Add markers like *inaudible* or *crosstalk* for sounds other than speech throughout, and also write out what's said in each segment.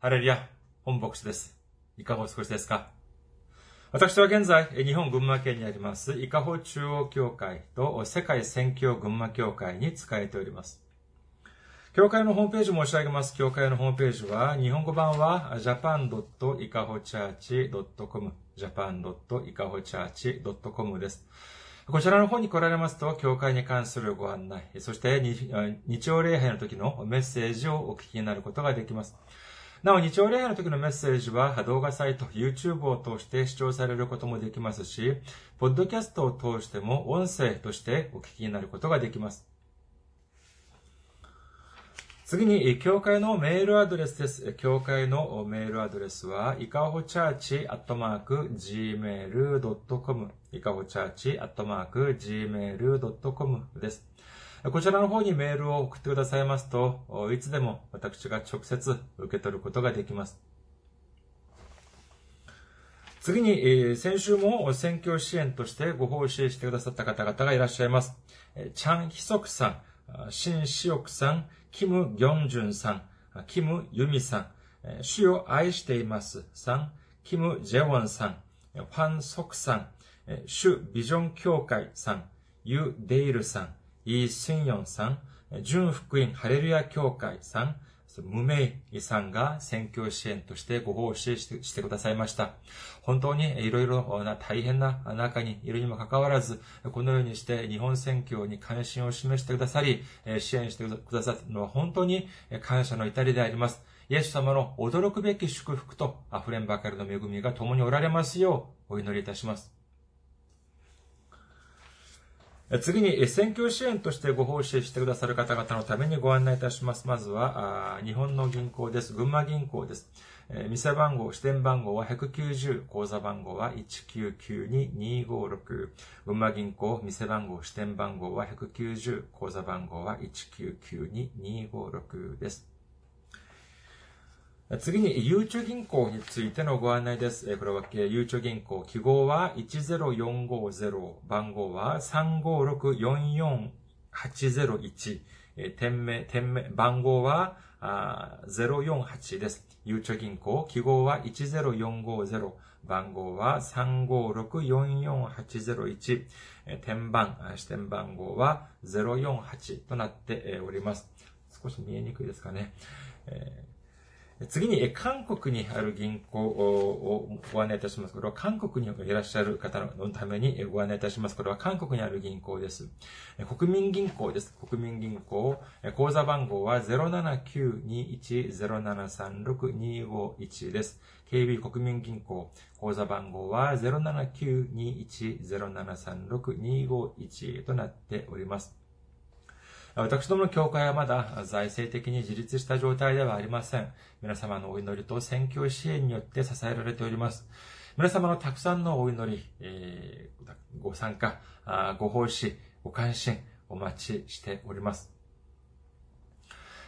ハレルヤ、本牧師です。いかがお過ごしですか？私は現在、日本群馬県にあります、伊香保中央教会と世界宣教群馬教会に仕えております。教会のホームページ申し上げます。教会のホームページは、日本語版は japan.ikahochurch.com japan.ikahochurch.com です。こちらの方に来られますと、教会に関するご案内、そして日曜礼拝の時のメッセージをお聞きになることができます。なお、日曜礼拝の時のメッセージは動画サイト、YouTube を通して視聴されることもできますし、ポッドキャストを通しても音声としてお聞きになることができます。次に、教会のメールアドレスです。教会のメールアドレスは、いかほチャーチアットマーク gmail.com いかほチャーチアットマーク gmail.com です。こちらの方にメールを送ってくださいますと、いつでも私が直接受け取ることができます。次に、先週も選挙支援としてご奉仕してくださった方々がいらっしゃいます。チャン・ヒソクさん、シン・シオクさん、キム・ギョンジュンさん、キム・ユミさん、主を愛していますさん、キム・ジェウォンさん、ファン・ソクさん、主ビジョン協会さん、ユ・デイルさん、イー・スンヨンさん、純福音ハレルヤ協会さん、無名さんが選挙支援としてご奉仕してくださいました。本当にいろいろな大変な中にいるにもかかわらず、このようにして日本選挙に関心を示してくださり、支援してくださったのは本当に感謝の至りであります。イエス様の驚くべき祝福と溢れんばかりの恵みが共におられますようお祈りいたします。次に、選挙支援としてご奉仕してくださる方々のためにご案内いたします。まずは、日本の銀行です。群馬銀行です。店番号、支店番号は190、口座番号は1992256。群馬銀行、店番号、支店番号は190、口座番号は1992256です。次に、ゆうちょ銀行についてのご案内です。これは、ゆうちょ銀行、記号は10450、番号は356-44801、店名、店名、番号は048です。ゆうちょ銀行、記号は10450、番号は356-44801、店番、支店番号は048となっております。少し見えにくいですかね。えー次に、韓国にある銀行をご案内いたします。これは韓国にいらっしゃる方のためにご案内いたします。これは韓国にある銀行です。国民銀行です。国民銀行。口座番号は079210736-251です。KB 国民銀行。口座番号は079210736-251となっております。私どもの教会はまだ財政的に自立した状態ではありません。皆様のお祈りと選挙支援によって支えられております。皆様のたくさんのお祈り、えー、ご参加、ご奉仕、ご関心、お待ちしております。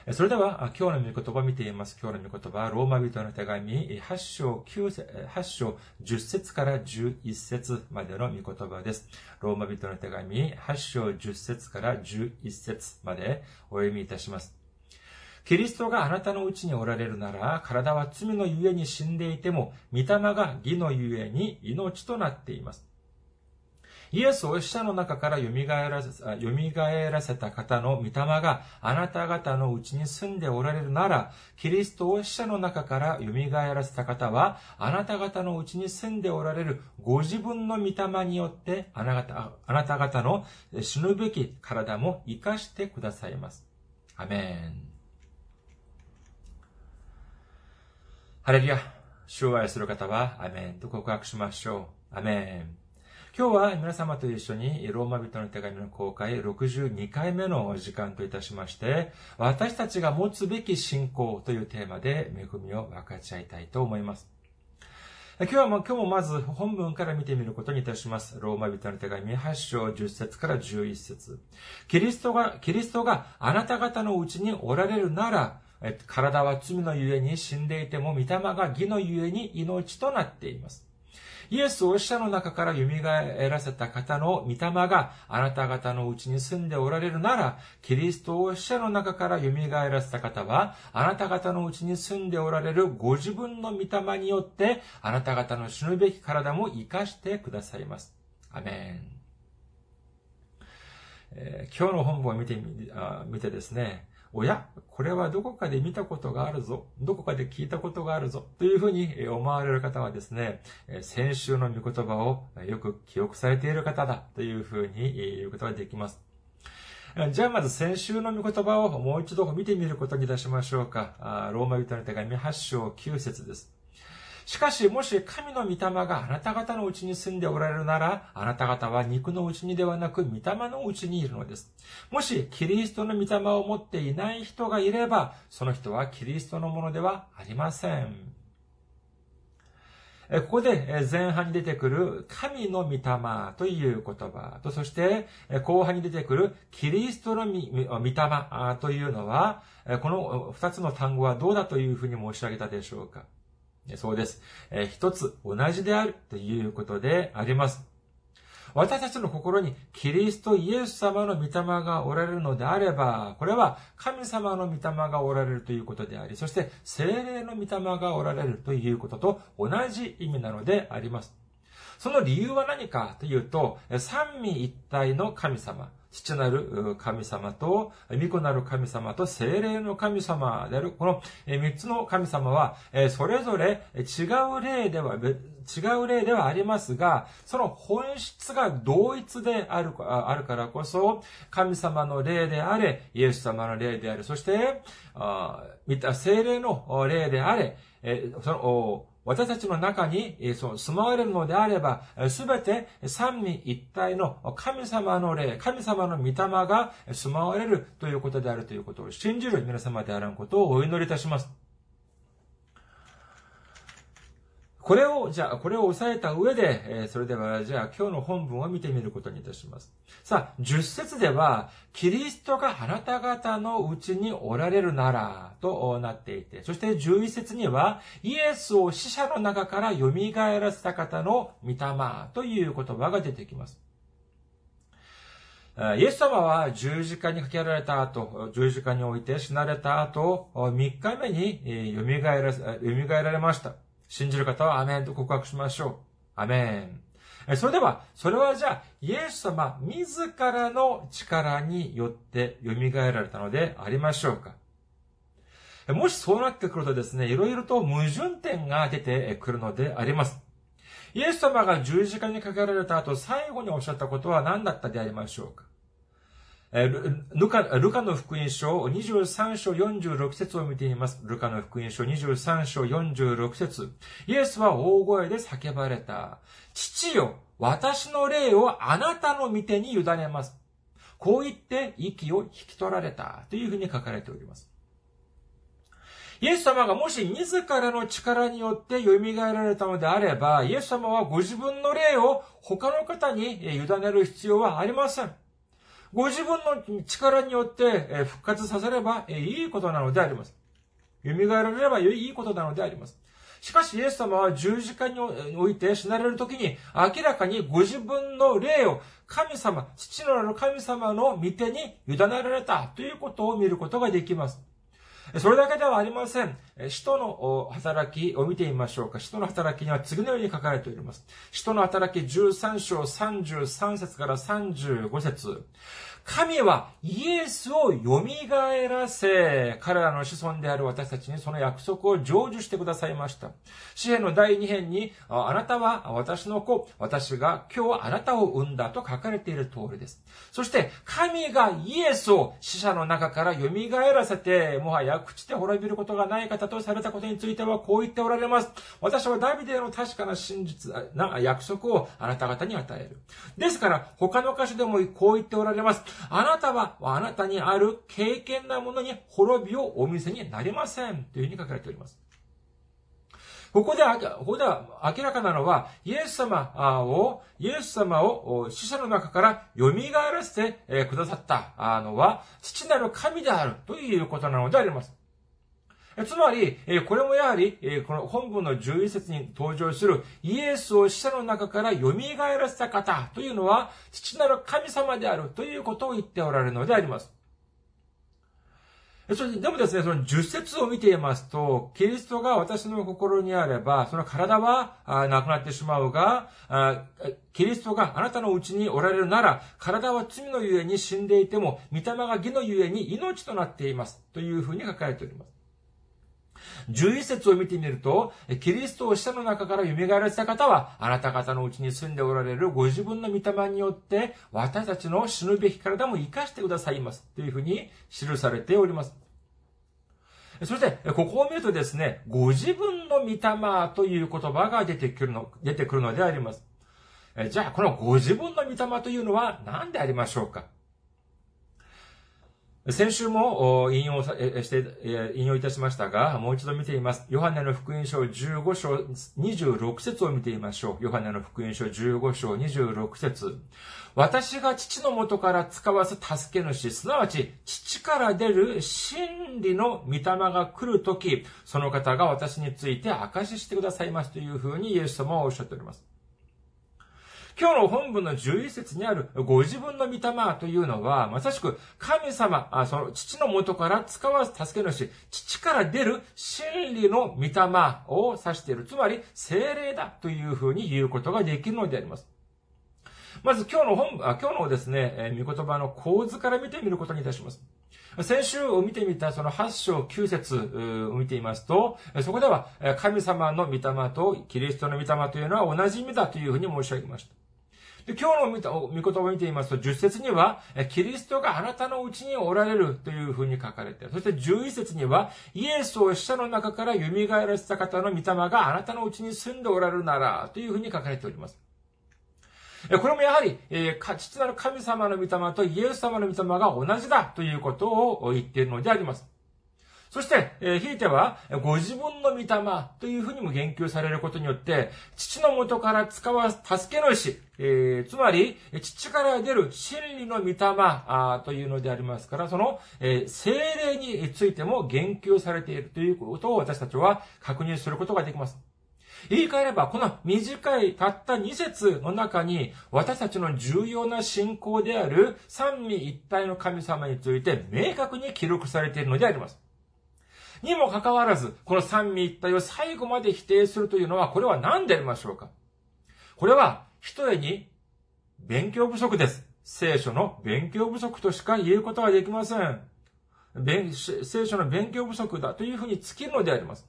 それでは、今日の御言葉を見ています。今日の御言葉は、ローマ人の手紙、8章9節、8章10節から11節までの御言葉です。ローマ人の手紙、8章10節から11節までお読みいたします。キリストがあなたのうちにおられるなら、体は罪のゆえに死んでいても、御霊が義のゆえに命となっています。イエスを死者の中から蘇らせ蘇らせた方の御霊があなた方のうちに住んでおられるなら、キリストを死者の中から蘇らせた方は、あなた方のうちに住んでおられるご自分の御霊によってあなたあなた方の死ぬべき体も生かしてくださいます。アメン。ハレルヤ。主を愛する方は、アメンと告白しましょう。アメン。今日は皆様と一緒にローマ人の手紙の公開62回目の時間といたしまして、私たちが持つべき信仰というテーマで恵みを分かち合いたいと思います。今日はも、今日もまず本文から見てみることにいたします。ローマ人の手紙8章10節から11節キリストが、キリストがあなた方のうちにおられるなら、体は罪のゆえに死んでいても、御霊が義のゆえに命となっています。イエスを死者の中から蘇らせた方の御霊があなた方のうちに住んでおられるなら、キリストを死者の中から蘇らせた方は、あなた方のうちに住んでおられるご自分の御霊によって、あなた方の死ぬべき体も生かしてくださいます。アメン。えー、今日の本文を見てみ、あ見てですね、おや、これはどこかで見たことがあるぞ、どこかで聞いたことがあるぞ、というふうに思われる方はですね、先週の御言葉をよく記憶されている方だというふうに言うことができます。じゃあまず先週の御言葉をもう一度見てみることにいたしましょうか。ローマ人の手紙8章9節です。しかし、もし神の御霊があなた方のうちに住んでおられるなら、あなた方は肉のうちにではなく、御霊のうちにいるのです。もし、キリストの御霊を持っていない人がいれば、その人はキリストのものではありません。ここで前半に出てくる神の御霊という言葉と、そして後半に出てくるキリストの御霊というのは、この二つの単語はどうだというふうに申し上げたでしょうかそうです。えー、一つ同じであるということであります。私たちの心にキリストイエス様の御霊がおられるのであれば、これは神様の御霊がおられるということであり、そして精霊の御霊がおられるということと同じ意味なのであります。その理由は何かというと、三位一体の神様、父なる神様と、御子なる神様と精霊の神様である、この三つの神様は、それぞれ違う例では、違う例ではありますが、その本質が同一であるあるからこそ、神様の霊であれ、イエス様の霊である、そして、精霊の霊であれ、その私たちの中に住まわれるのであれば、すべて三位一体の神様の霊、神様の御霊が住まわれるということであるということを信じる皆様であることをお祈りいたします。これを、じゃあ、これを押さえた上で、えー、それでは、じゃあ、今日の本文を見てみることにいたします。さあ、10節では、キリストがあなた方のうちにおられるなら、となっていて、そして11節には、イエスを死者の中から蘇らせた方の御霊という言葉が出てきます。イエス様は十字架にかけられた後、十字架に置いて死なれた後、3日目に蘇ら蘇られました。信じる方はアメンと告白しましょう。アメン。それでは、それはじゃあ、イエス様自らの力によって蘇られたのでありましょうかもしそうなってくるとですね、いろいろと矛盾点が出てくるのであります。イエス様が十字架にかけられた後、最後におっしゃったことは何だったでありましょうかルカ、ルカの福音書23章46節を見ています。ルカの福音書23章46節イエスは大声で叫ばれた。父よ、私の霊をあなたの御手に委ねます。こう言って息を引き取られたというふうに書かれております。イエス様がもし自らの力によって蘇られたのであれば、イエス様はご自分の霊を他の方に委ねる必要はありません。ご自分の力によって復活させればいいことなのであります。蘇られればいいことなのであります。しかし、イエス様は十字架において死なれるときに、明らかにご自分の霊を神様、父のなる神様の御手に委ねられたということを見ることができます。それだけではありません。使徒の働きを見てみましょうか。使徒の働きには次のように書かれております。使徒の働き13章33節から35節神はイエスを蘇らせ、彼らの子孫である私たちにその約束を成就してくださいました。詩篇の第2編に、あなたは私の子、私が今日あなたを産んだと書かれている通りです。そして、神がイエスを死者の中から蘇らせて、もはや朽ちて滅びることがない方とされたことについてはこう言っておられます。私はダビデの確かな真実、な約束をあなた方に与える。ですから、他の箇所でもこう言っておられます。あなたは、あなたにある敬虔なものに滅びをお見せになりません。というふうに書かれております。ここで、ここでは明らかなのは、イエス様を、イエス様を死者の中から蘇らせてくださったのは、父なる神であるということなのであります。つまり、これもやはり、この本文の11節に登場するイエスを死者の中から蘇らせた方というのは、父なる神様であるということを言っておられるのであります。それでもですね、その十節を見ていますと、キリストが私の心にあれば、その体はなくなってしまうが、キリストがあなたのうちにおられるなら、体は罪のゆえに死んでいても、御霊が義のゆえに命となっています。というふうに書かれております。11節を見てみると、キリストを死者の中から蘇らせた方は、あなた方のうちに住んでおられるご自分の御霊によって、私たちの死ぬべき体も生かしてくださいます。というふうに記されております。そして、ここを見るとですね、ご自分の御霊という言葉が出てくるの、出てくるのであります。じゃあ、このご自分の御霊というのは何でありましょうか？先週も引用して、引用いたしましたが、もう一度見てみます。ヨハネの福音書15章26節を見てみましょう。ヨハネの福音書15章26節私が父の元から使わす助け主、すなわち父から出る真理の御霊が来るとき、その方が私について証ししてくださいますというふうにイエス様はおっしゃっております。今日の本文の11節にあるご自分の御霊というのは、まさしく神様、あその父の元から使わす助け主、父から出る真理の御霊を指している。つまり、精霊だというふうに言うことができるのであります。まず今日の本、あ今日のですね、え、御言葉の構図から見てみることにいたします。先週を見てみたその8章9節を見ていますと、そこでは神様の御霊とキリストの御霊というのは同じ意味だというふうに申し上げました。で今日の御言葉を見ていますと、10節には、キリストがあなたのうちにおられるというふうに書かれて、そして11節には、イエスを死者の中から蘇らせた方の御霊があなたのうちに住んでおられるなら、というふうに書かれております。これもやはり、えー、父なる神様の御霊とイエス様の御霊が同じだということを言っているのであります。そして、えー、ひいては、ご自分の御霊というふうにも言及されることによって、父の元から使わ助け主、えー、つまり、父から出る真理の御霊あというのでありますから、その、えー、精霊についても言及されているということを私たちは確認することができます。言い換えれば、この短いたった2節の中に、私たちの重要な信仰である三位一体の神様について明確に記録されているのであります。にもかかわらず、この三位一体を最後まで否定するというのは、これは何でありましょうか？これは、一重に勉強不足です。聖書の勉強不足としか言うことはできません。聖書の勉強不足だというふうに尽きるのであります。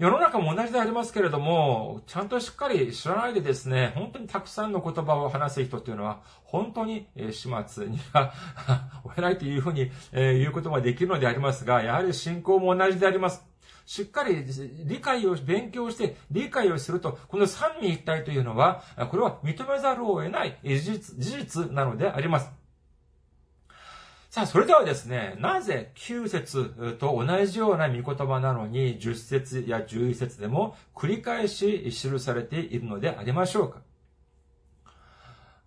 世の中も同じでありますけれども、ちゃんとしっかり知らないでですね、本当にたくさんの言葉を話す人っていうのは、本当に始末には *laughs* 追えないというふうに言うことができるのでありますが、やはり信仰も同じであります。しっかり理解を、勉強して理解をすると、この三位一体というのは、これは認めざるを得ない事実事実なのであります。さあ、それではですね、なぜ9節と同じような見言葉なのに10節や11節でも繰り返し記されているのでありましょうか？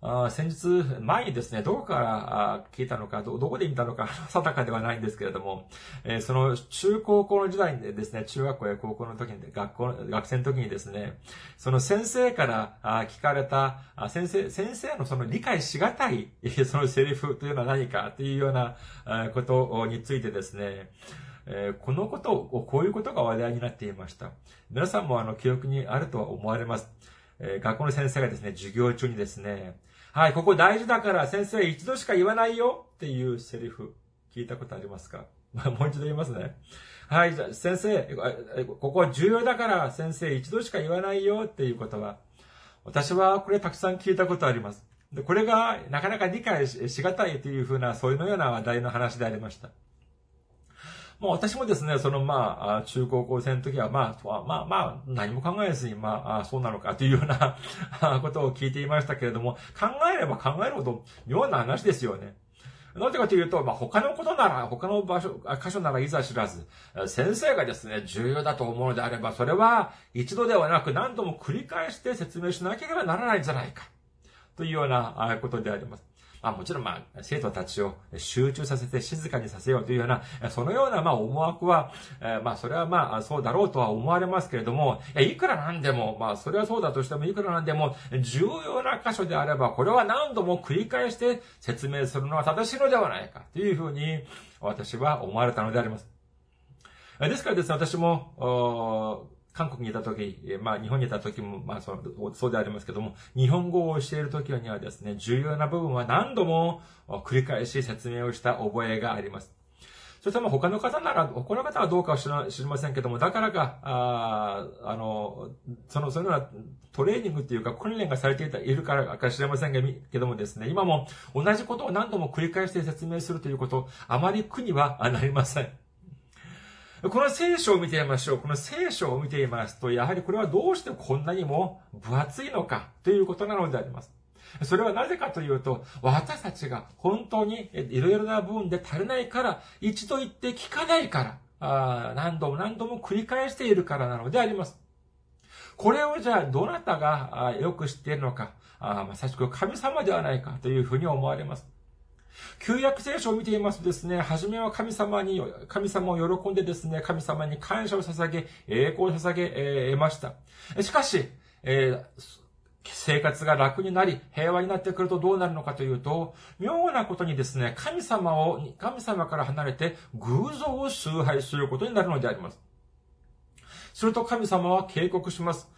あ先日、前にですね、どこから聞いたのか、ど、どこで見たのか、*laughs* 定かではないんですけれども、えー、その中高校の時代にですね、中学校や高校の時に、学校、学生の時にですね、その先生から聞かれた、先生、先生のその理解しがたい、*laughs* そのセリフというのは何かというようなことについてですね、え、このことを、こういうことが話題になっていました。皆さんもあの記憶にあるとは思われます。え、学校の先生がですね、授業中にですね、はい、ここ大事だから先生一度しか言わないよっていうセリフ、聞いたことありますか？*laughs* もう一度言いますね。はい、じゃあ先生、ここ重要だから先生一度しか言わないよっていう言葉、私はこれたくさん聞いたことあります。で、これがなかなか理解しがたいというふうな、そういうのような話題の話でありました。もう私もですね、そのまあ、中高校生の時はまあ、まあまあ、何も考えずに、まあ、そうなのかというような *laughs* ことを聞いていましたけれども、考えれば考えるほど妙な話ですよね。なぜかというと、まあ、他のことなら、他の場所、箇所ならいざ知らず、先生がですね、重要だと思うのであれば、それは一度ではなく何度も繰り返して説明しなければならないんじゃないか。というようなことであります。まあ、もちろんまあ、生徒たちを集中させて静かにさせようというような、そのようなまあ思惑は、えー、まあそれはまあそうだろうとは思われますけれども、いくらなんでも、まあそれはそうだとしてもいくらなんでも、重要な箇所であれば、これは何度も繰り返して説明するのは正しいのではないか、というふうに私は思われたのであります。ですからですね、私も、韓国にいた時、まあ日本にいた時も、まあそう、そうでありますけども、日本語を教える時にはですね、重要な部分は何度も繰り返し説明をした覚えがあります。そしてまあ他の方なら、他の方はどうかは知ら知りませんけども、だからか、ああの、その、そういうようなトレーニングっていうか訓練がされていたいるからか知れませんけどもですね、今も同じことを何度も繰り返して説明するということ、あまり苦にはなりません。この聖書を見てみましょう。この聖書を見ていますと、やはりこれはどうしてこんなにも分厚いのかということなのであります。それはなぜかというと、私たちが本当にいろいろな部分で足りないから、一度言って聞かないから、何度も何度も繰り返しているからなのであります。これをじゃあ、どなたがよく知っているのか、まさしく神様ではないかというふうに思われます。旧約聖書を見ていますとですね、初めは神様に、神様を喜んでですね、神様に感謝を捧げ、栄光を捧げ、えー、ました。しかし、えー、生活が楽になり、平和になってくるとどうなるのかというと、妙なことにですね、神様を、神様から離れて偶像を崇拝することになるのであります。すると神様は警告します。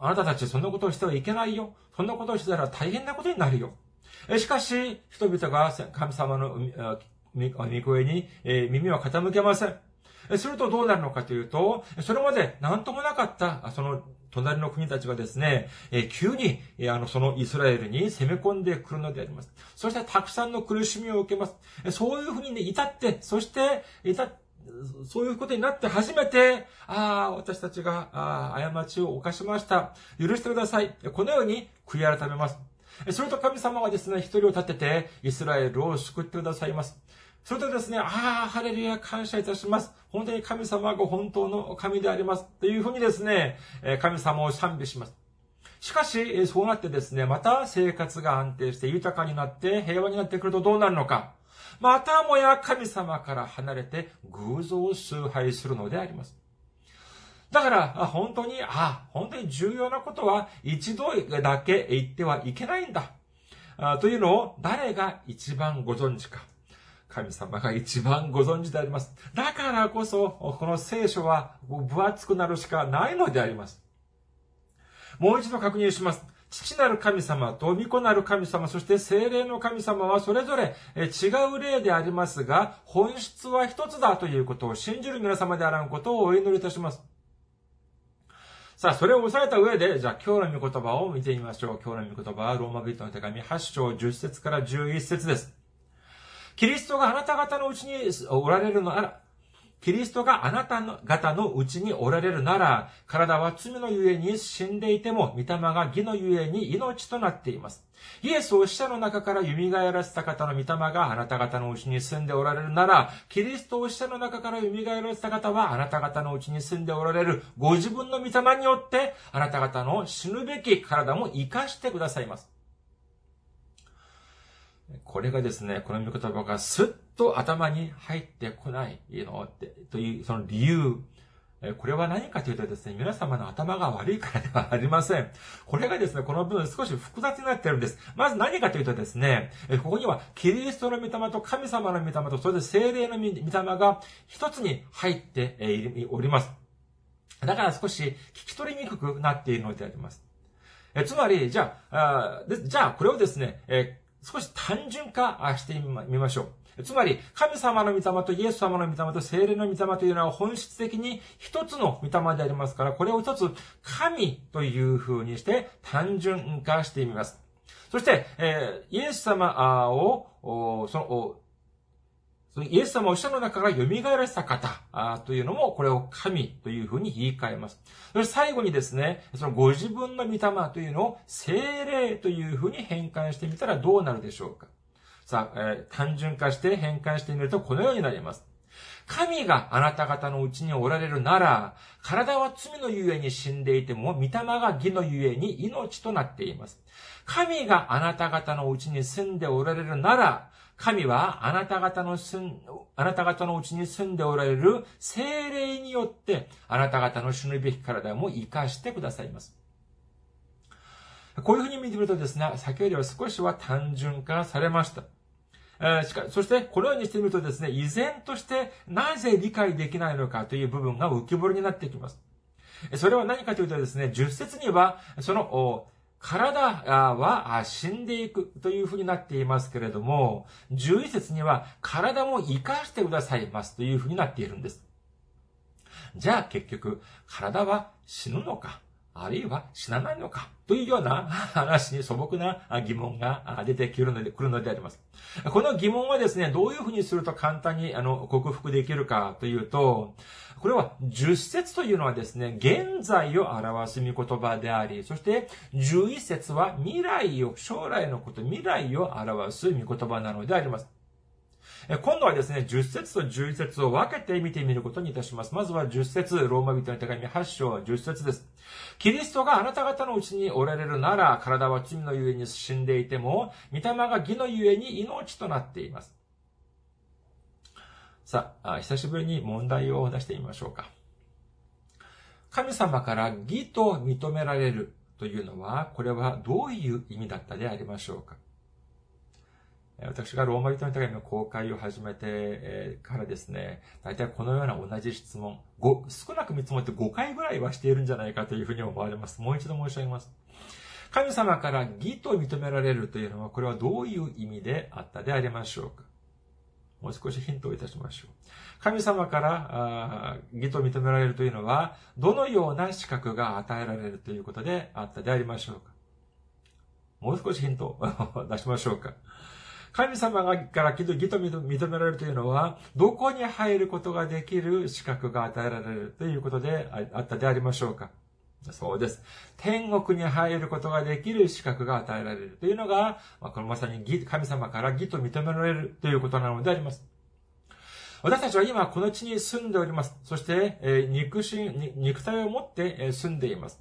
あなたたちそんなことをしてはいけないよ。そんなことをしたら大変なことになるよ。しかし、人々が神様の御声に耳は傾けません。するとどうなるのかというと、それまで何ともなかった、その隣の国たちがですね、急に、あの、そのイスラエルに攻め込んでくるのであります。そしてたくさんの苦しみを受けます。そういうふうにね、至って、そして、至って、そういうことになって初めて、ああ、私たちが、ああ、過ちを犯しました。許してください。このように悔い改めます。それと神様はですね、一人を立てて、イスラエルを救ってくださいます。それとですね、ああ、ハレルヤ感謝いたします。本当に神様が本当の神であります。というふうにですね、神様を賛美します。しかし、そうなってですね、また生活が安定して豊かになって平和になってくるとどうなるのか。またもや神様から離れて偶像を崇拝するのであります。だから、本当に、あ、本当に重要なことは一度だけ言ってはいけないんだ。というのを誰が一番ご存知か。神様が一番ご存知であります。だからこそ、この聖書は分厚くなるしかないのであります。もう一度確認します。父なる神様と御子なる神様、そして精霊の神様はそれぞれ違う例でありますが、本質は一つだということを信じる皆様であらんことをお祈りいたします。さあ、それを押さえた上で、じゃあ今日の御言葉を見てみましょう。今日の御言葉はローマ人の手紙8章10節から11節です。キリストがあなた方のうちにおられるのなら、キリストがあなた方のうちにおられるなら、体は罪のゆえに死んでいても、御霊が義のゆえに命となっています。イエスを死者の中から蘇らせた方の御霊があなた方のうちに住んでおられるなら、キリストを死者の中から蘇らせた方はあなた方のうちに住んでおられるご自分の御霊によって、あなた方の死ぬべき体も生かしてくださいます。これがですね、この御言葉がスッと頭に入ってこないのという、その理由。これは何かというとですね、皆様の頭が悪いからではありません。これがですね、この部分少し複雑になっているんです。まず何かというとですね、ここにはキリストの御霊と神様の御霊と、それで精霊の御霊が一つに入っております。だから少し聞き取りにくくなっているのであります。つまり、じゃあ、じゃあ、これをですね、少し単純化してみましょう。つまり、神様の御霊とイエス様の御霊と精霊の御霊というのは本質的に一つの御霊でありますから、これを一つ神という風にして単純化してみます。そして、えー、イエス様を、その、そのイエス様を死者の中から蘇らせた方というのも、これを神というふうに言い換えます。そして最後にですね、そのご自分の御霊というのを精霊というふうに変換してみたらどうなるでしょうか。さあ、えー、単純化して変換してみるとこのようになります。神があなた方のうちにおられるなら、体は罪のゆえに死んでいても、御霊が義のゆえに命となっています。神があなた方のうちに住んでおられるなら、神はあなた方の住ん、あなた方のうちに住んでおられる精霊によって、あなた方の死ぬべき体も生かしてくださいます。こういうふうに見てみるとですね、先よりは少しは単純化されました。えしかそして、このようにしてみるとですね、依然としてなぜ理解できないのかという部分が浮き彫りになってきます。それは何かというとですね、10節には、その、体は死んでいくというふうになっていますけれども、11節には体も生かしてくださいますというふうになっているんです。じゃあ結局、体は死ぬのかあるいは死なないのかというような話に素朴な疑問が出てくるので、来るのであります。この疑問はですね、どういうふうにすると簡単にあの克服できるかというと、これは十節というのはですね、現在を表す見言葉であり、そして十一節は未来を、将来のこと、未来を表す見言葉なのであります。今度はですね、10節と11節を分けて見てみることにいたします。まずは10節、ローマ人の手紙8章10節です。キリストがあなた方のうちにおられるなら、体は罪のゆえに死んでいても、御霊が義のゆえに命となっています。さあ、久しぶりに問題を出してみましょうか。神様から義と認められるというのは、これはどういう意味だったでありましょうか私がローマ人の手紙の公開を始めてからですね、大体このような同じ質問、少なく見積もって5回ぐらいはしているんじゃないかというふうに思われます。もう一度申し上げます。神様から義と認められるというのは、これはどういう意味であったでありましょうかもう少しヒントをいたしましょう。神様から義と認められるというのは、どのような資格が与えられるということであったでありましょうかもう少しヒントを *laughs* 出しましょうか神様がから義と認められるというのは、どこに入ることができる資格が与えられるということであったでありましょうかそうです。天国に入ることができる資格が与えられるというのが、このまさに神様から義と認められるということなのであります。私たちは今この地に住んでおります。そして、え肉心、肉体を持ってえ住んでいます。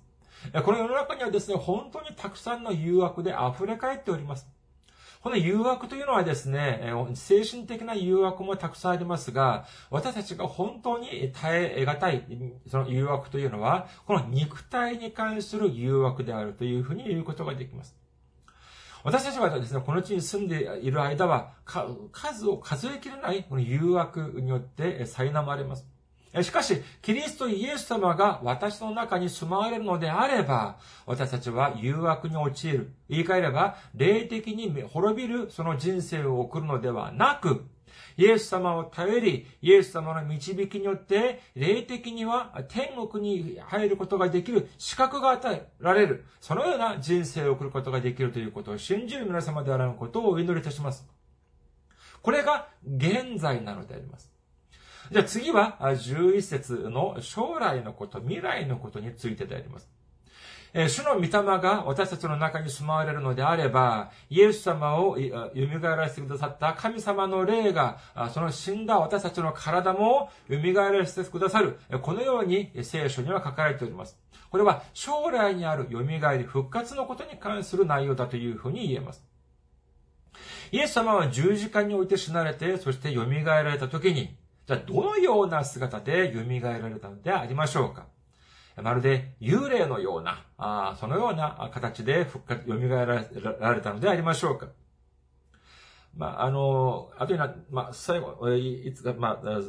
この世の中にはですね、本当にたくさんの誘惑で溢れ返っております。この誘惑というのはですね、精神的な誘惑もたくさんありますが、私たちが本当に耐え難い、その誘惑というのは、この肉体に関する誘惑であるというふうに言うことができます。私たちはですね、この地に住んでいる間は、数を数えきれないこの誘惑によって苛まれます。しかし、キリストイエス様が私の中に住まわれるのであれば、私たちは誘惑に陥る。言い換えれば、霊的に滅びるその人生を送るのではなく、イエス様を頼り、イエス様の導きによって、霊的には天国に入ることができる資格が与えられる。そのような人生を送ることができるということを信じる皆様であることをお祈りいたします。これが現在なのであります。じゃあ次は、11節の将来のこと、未来のことについてであります。え主の御霊が私たちの中に住まわれるのであれば、イエス様を蘇らせてくださった神様の霊が、その死んだ私たちの体も蘇らせてくださる。このように聖書には書かれております。これは将来にある蘇り、復活のことに関する内容だというふうに言えます。イエス様は十字架において死なれて、そして蘇られた時に、じゃあどのような姿で蘇られたのでありましょうか？まるで幽霊のような、あそのような形で復活、蘇られたのでありましょうか？まあ、あの、あとにな、まあ、最後、いつか、まあ、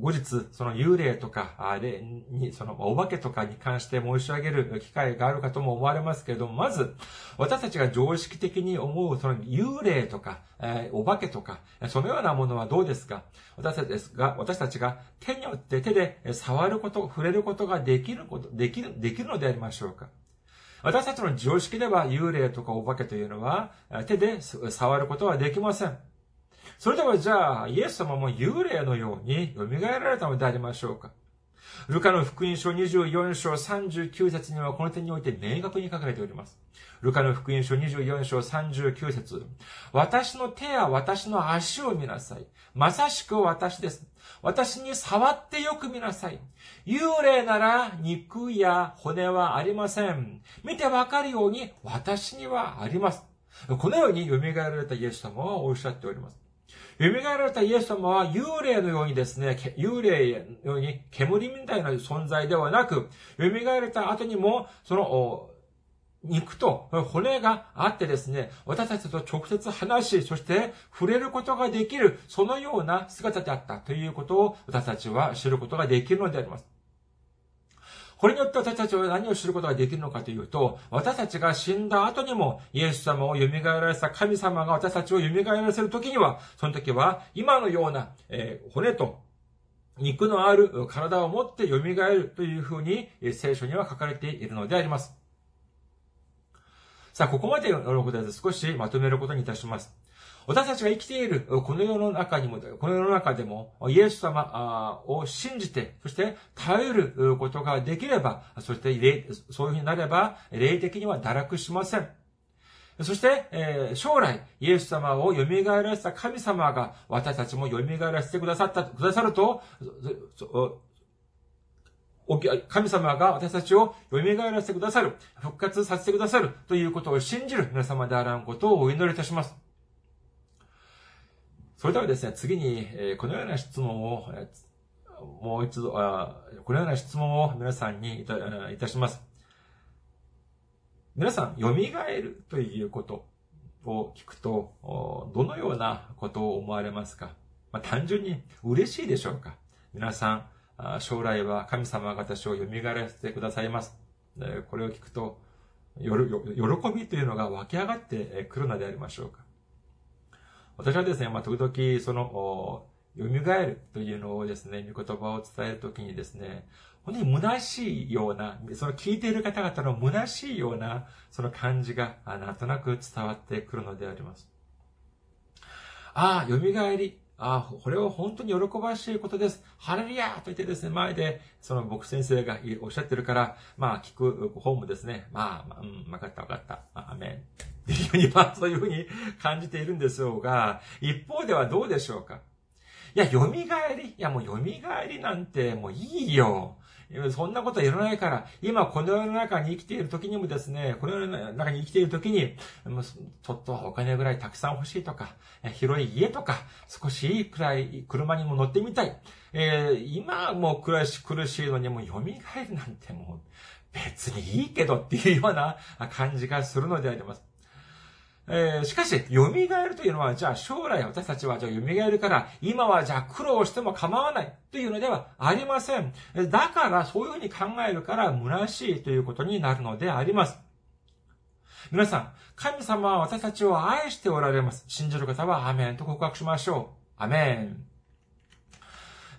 後日、その幽霊とか、あれに、そのお化けとかに関して申し上げる機会があるかとも思われますけれども、まず、私たちが常識的に思う、その幽霊とか、えー、お化けとか、そのようなものはどうですか？私たちですが、私たちが手によって手で触ること、触れることができること、できる、できるのでありましょうか？私たちの常識では幽霊とかお化けというのは手で触ることはできません。それではじゃあ、イエス様も幽霊のように蘇られたのでありましょうかルカの福音書24章39節にはこの点において明確に書かれております。ルカの福音書24章39節私の手や私の足を見なさい。まさしく私です。私に触ってよく見なさい。幽霊なら肉や骨はありません。見てわかるように私にはあります。このように蘇られたイエス様はおっしゃっております。蘇られたイエス様は幽霊のようにですね、幽霊のように煙みたいな存在ではなく、蘇られた後にも、その、肉と骨があってですね、私たちと直接話し、そして触れることができる、そのような姿であったということを私たちは知ることができるのであります。これによって私たちは何を知ることができるのかというと、私たちが死んだ後にも、イエス様を蘇らせた神様が私たちを蘇らせる時には、その時は今のような、えー、骨と肉のある体を持って蘇るというふうに聖書には書かれているのであります。さあ、ここまでのことで少しまとめることにいたします。私たちが生きているこの世の中にも、この世の中でも、イエス様を信じて、そして頼ることができれば、そしてそういうふうになれば、霊的には堕落しません。そして、え、将来、イエス様を蘇らせた神様が私たちも蘇らせてくださった、くださると、神様が私たちを蘇らせてくださる、復活させてくださるということを信じる皆様であらんことをお祈りいたします。それではですね、次に、えこのような質問を、もう一度、このような質問を皆さんにいたいたします。皆さん、蘇るということを聞くと、どのようなことを思われますか、まあ、単純に嬉しいでしょうか？皆さん、将来は神様が私を蘇らせてくださいます。これを聞くと、喜びというのが湧き上がってくるのでありましょうか？私はですね、まあ、時々、その、蘇るというのをですね、御言葉を伝えるときにですね、本当に虚しいような、その聞いている方々の虚しいような、その感じが、なんとなく伝わってくるのであります。ああ、蘇り。あ、これは本当に喜ばしいことです。ハレルヤと言ってですね、前で、その僕先生がおっしゃってるから、まあ、聞く方もですね、まあ、うん、わかったわかった。まあアメン。っていうふうに、まあ、そういうふうに感じているんでしょうが、一方ではどうでしょうかいや、蘇りいや、もう蘇りなんてもういいよ。そんなこと言わないから、今この世の中に生きている時にもですね、この世の中に生きている時に、ちょっとお金ぐらいたくさん欲しいとか、広い家とか、少しいいくらい車にも乗ってみたい。えー、今もう苦し苦しいのにもう蘇るなんてもう別にいいけどっていうような感じがするのであります。えー、しかし、蘇るというのは、じゃあ将来私たちはじゃあ蘇るから、今はじゃあ苦労しても構わないというのではありません。だから、そういうふうに考えるから、虚しいということになるのであります。皆さん、神様は私たちを愛しておられます。信じる方は、アメンと告白しましょう。アメン。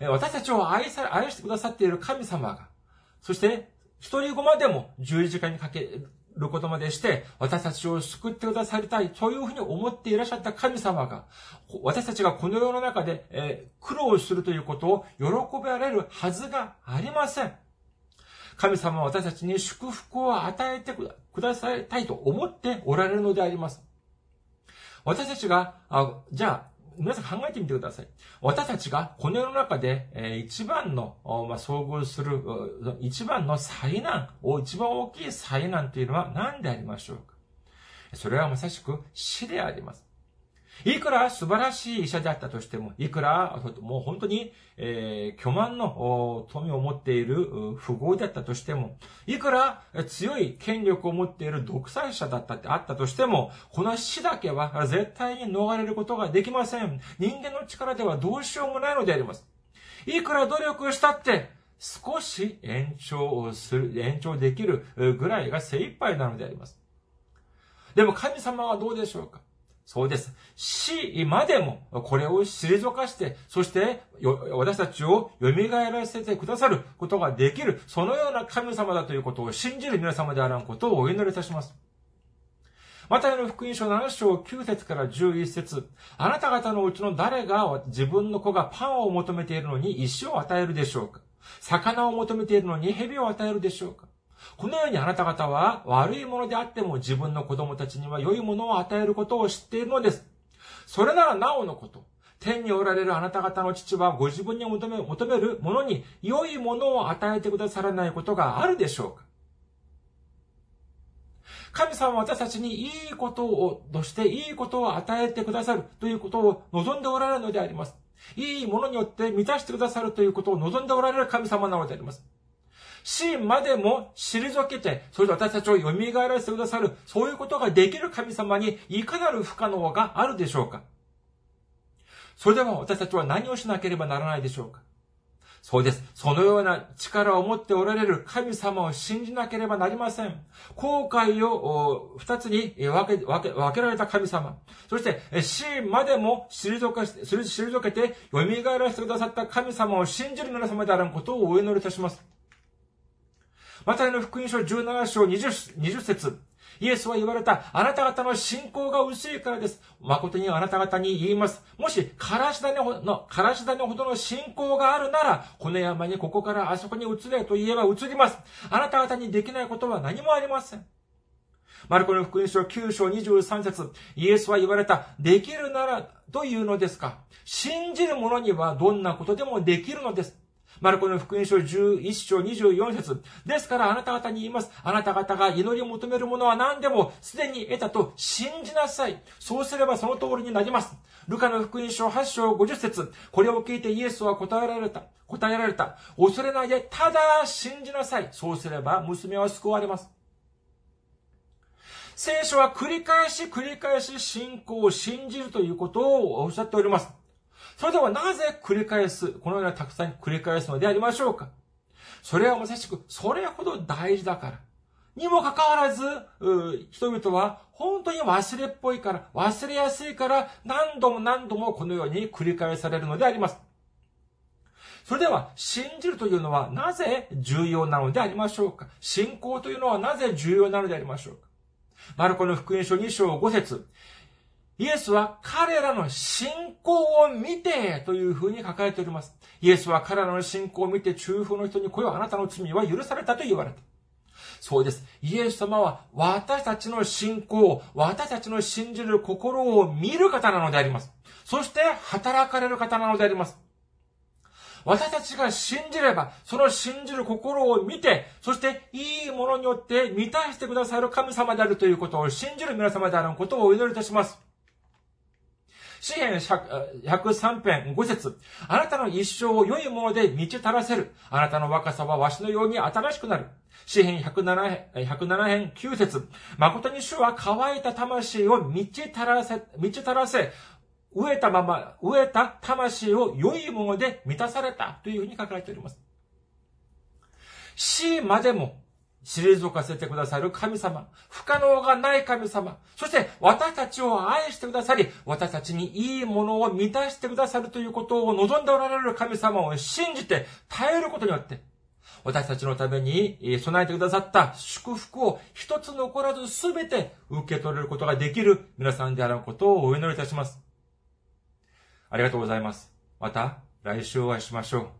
私たちを愛さ、愛してくださっている神様が、そして、一人子までも十字架にかけることまでして、私たちを救ってくださりたい、そういうふうに思っていらっしゃった神様が、私たちがこの世の中で、えー、苦労するということを喜ばれるはずがありません。神様は私たちに祝福を与えてくださいたいと思っておられるのであります。私たちが、あじゃあ、皆さん考えてみてください。私たちがこの世の中で、え一番の、まあ、遭遇する、一番の災難、一番大きい災難というのは何でありましょうか？それはまさしく死であります。いくら素晴らしい医者であったとしても、いくら、もう本当に、えー、巨万の富を持っている富豪だったとしても、いくら強い権力を持っている独裁者だったってあったとしても、この死だけは絶対に逃れることができません。人間の力ではどうしようもないのであります。いくら努力したって、少し延長する、延長できるぐらいが精一杯なのであります。でも神様はどうでしょうか？そうです。死までもこれを退かして、そして私たちを蘇らせてくださることができる、そのような神様だということを信じる皆様であらんことをお祈りいたします。またの福音書7章9節から11節あなた方のうちの誰が自分の子がパンを求めているのに石を与えるでしょうか？魚を求めているのに蛇を与えるでしょうか？このようにあなた方は悪いものであっても自分の子供たちには良いものを与えることを知っているのです。それならなおのこと。天におられるあなた方の父はご自分に求め求めるものに良いものを与えてくださらないことがあるでしょうか神様は私たちにいいことを、としていいことを与えてくださるということを望んでおられるのであります。いいものによって満たしてくださるということを望んでおられる神様なのであります。死までも退けて、それで私たちを蘇らせてくださる、そういうことができる神様にいかなる不可能があるでしょうか？それでは私たちは何をしなければならないでしょうか？そうです。そのような力を持っておられる神様を信じなければなりません。後悔を二つに分け分け分けられた神様。そして、死までも退け退けて蘇らせてくださった神様を信じる皆様であることをお祈りいたします。マタイの福音書17章 20, 20節イエスは言われた、あなた方の信仰が薄いからです。誠にあなた方に言います。もし、からし種の、からし種ほどの信仰があるなら、この山にここからあそこに移れと言えば移ります。あなた方にできないことは何もありません。マルコの福音書9章23節イエスは言われた、できるならというのですか信じる者にはどんなことでもできるのです。マルコの福音書11章24節ですからあなた方に言います。あなた方が祈りを求めるものは何でもすでに得たと信じなさい。そうすればその通りになります。ルカの福音書8章50節これを聞いてイエスは答えられた。答えられた。恐れないで、ただ信じなさい。そうすれば娘は救われます。聖書は繰り返し繰り返し信仰を信じるということをおっしゃっております。それではなぜ繰り返す、このようなたくさん繰り返すのでありましょうか？それはまさしく、それほど大事だから。にもかかわらず、人々は本当に忘れっぽいから、忘れやすいから、何度も何度もこのように繰り返されるのであります。それでは、信じるというのはなぜ重要なのでありましょうか？信仰というのはなぜ重要なのでありましょうか？マルコの福音書2章5節イエスは彼らの信仰を見てというふうに書かれております。イエスは彼らの信仰を見て中風の人に来よあなたの罪は許されたと言われた。そうです。イエス様は私たちの信仰を、私たちの信じる心を見る方なのであります。そして働かれる方なのであります。私たちが信じれば、その信じる心を見て、そしていいものによって満たしてくださる神様であるということを信じる皆様であることをお祈りいたします。詩篇103編5節あなたの一生を良いもので満ち足らせる。あなたの若さはわしのように新しくなる。詩篇107編 ,107 編9節誠に主は乾いた魂を満ち足らせ、満ち足らせ、飢えたまま、飢えた魂を良いもので満たされたというふうに書かれております。死までも退かせてくださる神様、不可能がない神様、そして私たちを愛してくださり、私たちにいいものを満たしてくださるということを望んでおられる神様を信じて耐えることによって、私たちのために備えてくださった祝福を一つ残らずすべて受け取れることができる皆さんであることをお祈りいたします。ありがとうございます。また来週お会いしましょう。